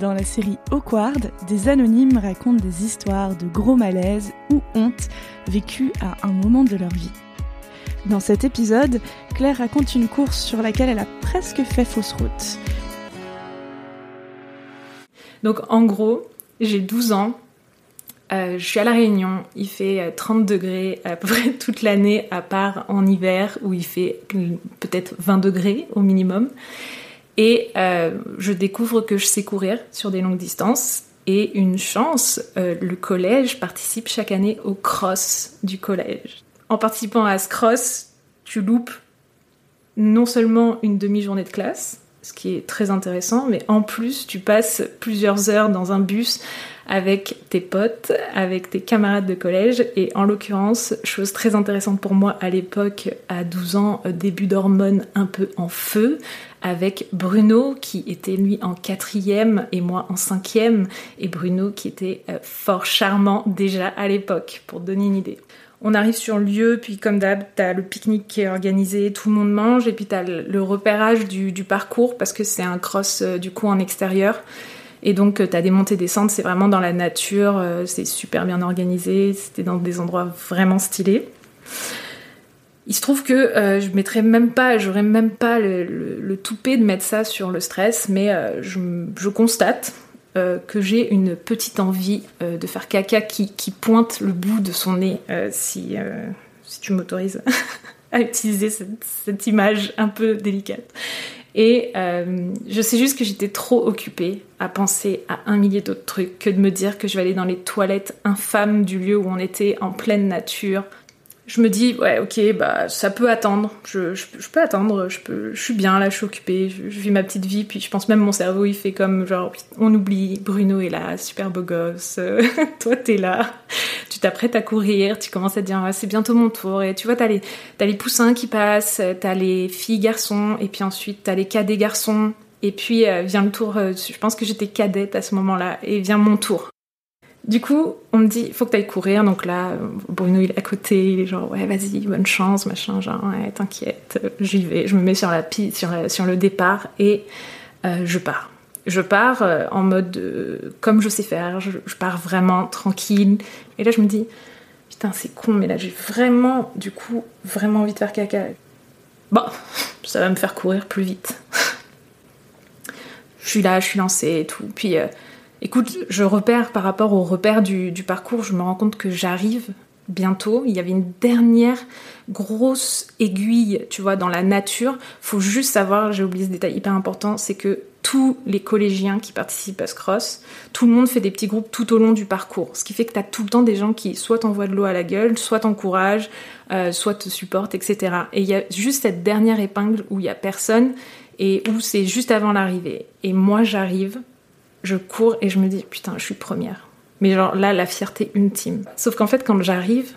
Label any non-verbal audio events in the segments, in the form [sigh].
Dans la série Awkward, des anonymes racontent des histoires de gros malaise ou honte vécues à un moment de leur vie. Dans cet épisode, Claire raconte une course sur laquelle elle a presque fait fausse route. Donc en gros, j'ai 12 ans, euh, je suis à La Réunion, il fait 30 euh, degrés à peu près [laughs] toute l'année, à part en hiver où il fait peut-être 20 degrés au minimum. Et euh, je découvre que je sais courir sur des longues distances. Et une chance, le collège participe chaque année au cross du collège. En participant à ce cross, tu loupes non seulement une demi-journée de classe, ce qui est très intéressant, mais en plus tu passes plusieurs heures dans un bus avec tes potes, avec tes camarades de collège. Et en l'occurrence, chose très intéressante pour moi à l'époque, à 12 ans, euh, début d'hormones un peu en feu, avec Bruno qui était lui en quatrième et moi en cinquième, et Bruno qui était euh, fort charmant déjà à l'époque, pour donner une idée. On arrive sur le lieu, puis comme d'hab, t'as le pique-nique qui est organisé, tout le monde mange, et puis t'as le repérage du, parcours, parce que c'est un cross euh, du coup en extérieur. Et donc, euh, tu as des montées descentes, c'est vraiment dans la nature, euh, c'est super bien organisé, c'était dans des endroits vraiment stylés. Il se trouve que je mettrais même pas, j'aurais même pas le, le, toupet de mettre ça sur le stress, mais je, constate que j'ai une petite envie de faire caca qui, pointe le bout de son nez, si, si tu m'autorises [laughs] à utiliser cette, image un peu délicate. Et euh, je sais juste que j'étais trop occupée à penser à un millier d'autres trucs que de me dire que je vais aller dans les toilettes infâmes du lieu où on était en pleine nature, je me dis ouais ok bah ça peut attendre. Je, je, peux attendre je peux je suis bien là je suis occupée je, vis ma petite vie puis je pense même mon cerveau il fait comme genre on oublie Bruno est là super beau gosse [laughs] toi t'es là tu t'apprêtes à courir tu commences à dire c'est bientôt mon tour et tu vois t'as les t'as les poussins qui passent t'as les filles garçons et puis ensuite t'as les cadets garçons et puis euh, vient le tour euh, je pense que j'étais cadette à ce moment là et vient mon tour du coup, on me dit, faut que t'ailles courir. Donc là, Bruno, il est à côté, il est genre, ouais, vas-y, bonne chance, machin, genre, ouais, t'inquiète, j'y vais. Je me mets sur la piste, sur, le départ et euh, je pars. Je pars euh, en mode, euh, comme je sais faire, je, pars vraiment tranquille. Et là, je me dis, putain, c'est con, mais là, j'ai vraiment, du coup, vraiment envie de faire caca. Bon, [laughs] ça va me faire courir plus vite. [laughs] je suis là, je suis lancée et tout. Puis Écoute, je repère par rapport au repère du, parcours, je me rends compte que j'arrive bientôt. Il y avait une dernière grosse aiguille, tu vois, dans la nature. Faut juste savoir, j'ai oublié ce détail hyper important, c'est que tous les collégiens qui participent à ce cross, tout le monde fait des petits groupes tout au long du parcours. Ce qui fait que tu as tout le temps des gens qui soit t'envoient de l'eau à la gueule, soit t'encouragent, euh, soit te supportent, etc. Et il y a juste cette dernière épingle où il y a personne et où c'est juste avant l'arrivée. Et moi j'arrive, je cours et je me dis putain, je suis première. Mais genre là, la fierté ultime. Sauf qu'en fait, quand j'arrive,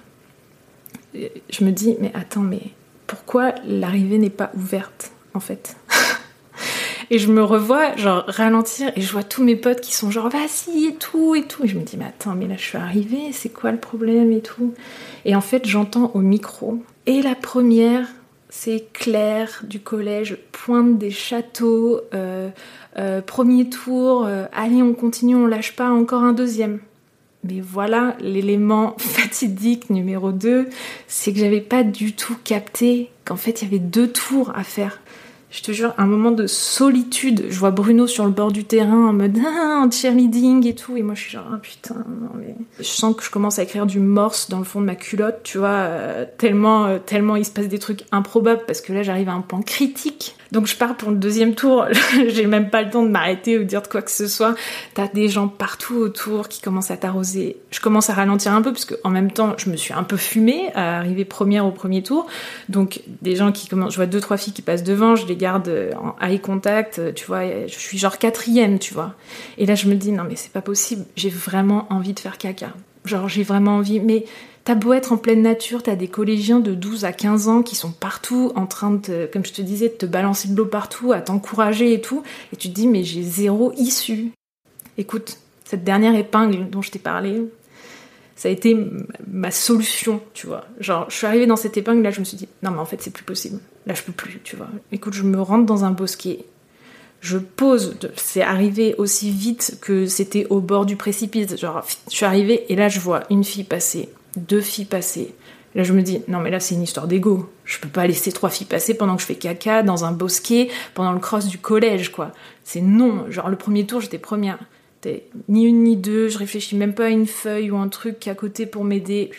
je me dis mais attends, mais pourquoi l'arrivée n'est pas ouverte en fait [laughs] Et je me revois genre ralentir et je vois tous mes potes qui sont genre vas-y et tout et tout. Et je me dis mais attends, mais là je suis arrivée, c'est quoi le problème et tout? Et en fait, j'entends au micro et la première c'est Claire du collège Pointe des Châteaux, euh, euh, premier tour, euh, allez on continue, on lâche pas, encore un deuxième. Mais voilà, l'élément [laughs] fatidique numéro 2, c'est que j'avais pas du tout capté qu'en fait il y avait deux tours à faire. Je te jure, un moment de solitude. Je vois Bruno sur le bord du terrain en mode ah, en cheerleading et tout. Et moi, je suis genre, ah, putain. Je sens que je commence à écrire du morse dans le fond de ma culotte, tu vois, euh, tellement, euh, tellement il se passe des trucs improbables parce que là, j'arrive à un point critique donc je pars pour le deuxième tour, [laughs] j'ai même pas le temps de m'arrêter ou de dire de quoi que ce soit. T'as des gens partout autour qui commencent à t'arroser. Je commence à ralentir un peu parce que en même temps je me suis un peu fumée à arriver première au premier tour. Donc des gens qui commencent, je vois deux trois filles qui passent devant, je les garde en eye contact. Tu vois, je suis genre quatrième, tu vois. Et là je me dis non mais c'est pas possible. J'ai vraiment envie de faire caca. Genre j'ai vraiment envie, mais T'as beau être en pleine nature, t'as des collégiens de 12 à 15 ans qui sont partout en train de, comme je te disais, de te balancer de l'eau partout, à t'encourager et tout, et tu te dis mais j'ai zéro issue. Écoute, cette dernière épingle dont je t'ai parlé, ça a été ma solution, tu vois. Genre, je suis arrivée dans cette épingle là, je me suis dit non mais en fait c'est plus possible. Là je peux plus, tu vois. Écoute, je me rentre dans un bosquet, je pose, c'est arrivé aussi vite que c'était au bord du précipice. Genre, je suis arrivée et là je vois une fille passer deux filles passer. Là, je me dis, non, mais là, c'est une histoire d'ego. Je peux pas laisser trois filles passer pendant que je fais caca dans un bosquet, pendant le cross du collège, quoi. C'est non. Genre, le premier tour, j'étais première. Ni une ni deux, je réfléchis même pas à une feuille ou un truc à côté pour m'aider.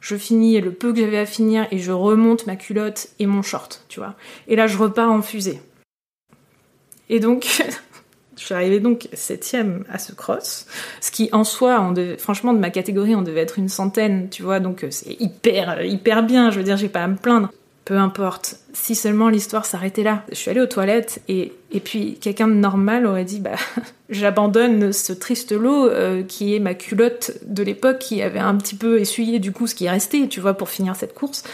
Je finis le peu que j'avais à finir et je remonte ma culotte et mon short, tu vois. Et là, je repars en fusée. Et donc, [laughs] Je suis arrivée donc septième à ce cross, ce qui en soi, franchement de ma catégorie, on devait être une centaine, tu vois, donc euh, c'est hyper euh, hyper bien. Je veux dire, j'ai pas à me plaindre. Peu importe. Si seulement l'histoire s'arrêtait là. Je suis allée aux toilettes et, et puis quelqu'un de normal aurait dit bah [laughs] j'abandonne ce triste lot euh, qui est ma culotte de l'époque qui avait un petit peu essuyé du coup ce qui est resté, tu vois, pour finir cette course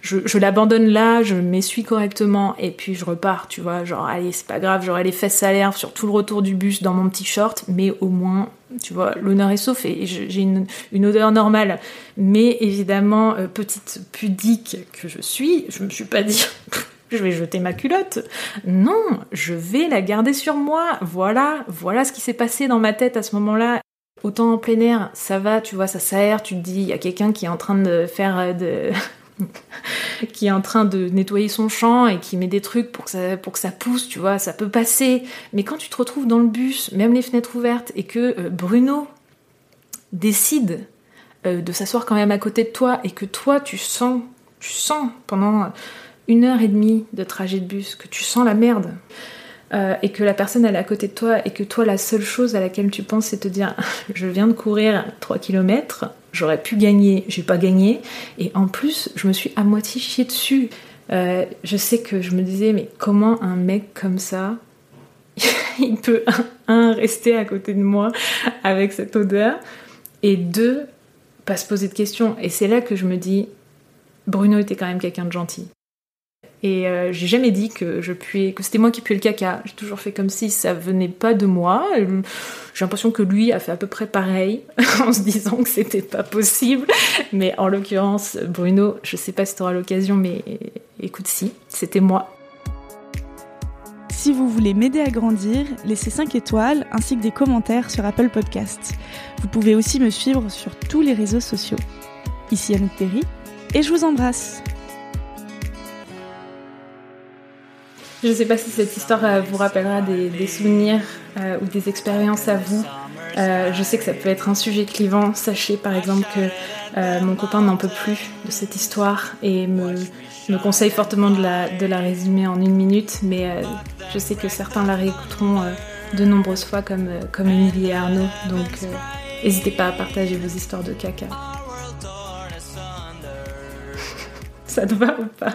je, l'abandonne là, je m'essuie correctement et puis je repars, tu vois, genre allez c'est pas grave, j'aurai les fesses à l'air sur tout le retour du bus dans mon petit short, mais au moins, tu vois, l'honneur est sauf et j'ai une, odeur normale. Mais évidemment, euh, petite pudique que je suis, je me suis pas dit [laughs] je vais jeter ma culotte. Non, je vais la garder sur moi. Voilà, voilà ce qui s'est passé dans ma tête à ce moment-là. Autant en plein air, ça va, tu vois, ça s'aère, tu te dis, il y a quelqu'un qui est en train de faire euh, de, [laughs] qui est en train de nettoyer son champ et qui met des trucs pour que ça, pour que ça pousse, tu vois, ça peut passer. Mais quand tu te retrouves dans le bus, même les fenêtres ouvertes, et que euh, Bruno décide euh, de s'asseoir quand même à côté de toi et que toi tu sens, tu sens pendant une heure et demie de trajet de bus que tu sens la merde. Euh, et que la personne elle est à côté de toi et que toi la seule chose à laquelle tu penses c'est te dire [laughs] je viens de courir 3 km, j'aurais pu gagner, j'ai pas gagné et en plus je me suis à moitié chié dessus. Euh, je sais que je me disais mais comment un mec comme ça [laughs] il peut [laughs] un, rester à côté de moi avec cette odeur et deux pas se poser de questions et c'est là que je me dis Bruno était quand même quelqu'un de gentil. Et euh, j'ai jamais dit que je puais, que c'était moi qui puais le caca. J'ai toujours fait comme si ça venait pas de moi. J'ai l'impression que lui a fait à peu près pareil, [laughs] en se disant que c'était pas possible. Mais en l'occurrence, Bruno, je sais pas si tu auras l'occasion, mais écoute, si, c'était moi. Si vous voulez m'aider à grandir, laissez 5 étoiles ainsi que des commentaires sur Apple Podcasts. Vous pouvez aussi me suivre sur tous les réseaux sociaux. Ici Anouk Perry et je vous embrasse. Je ne sais pas si cette histoire euh, vous rappellera des, souvenirs euh, ou des expériences à vous. Euh, je sais que ça peut être un sujet clivant. Sachez par exemple que mon copain n'en peut plus de cette histoire et me, me conseille fortement de la, de la résumer en une minute. Mais je sais que certains la réécouteront de nombreuses fois comme, comme Émilie et Arnaud. Donc n'hésitez pas à partager vos histoires de caca. [laughs] ça te va ou pas?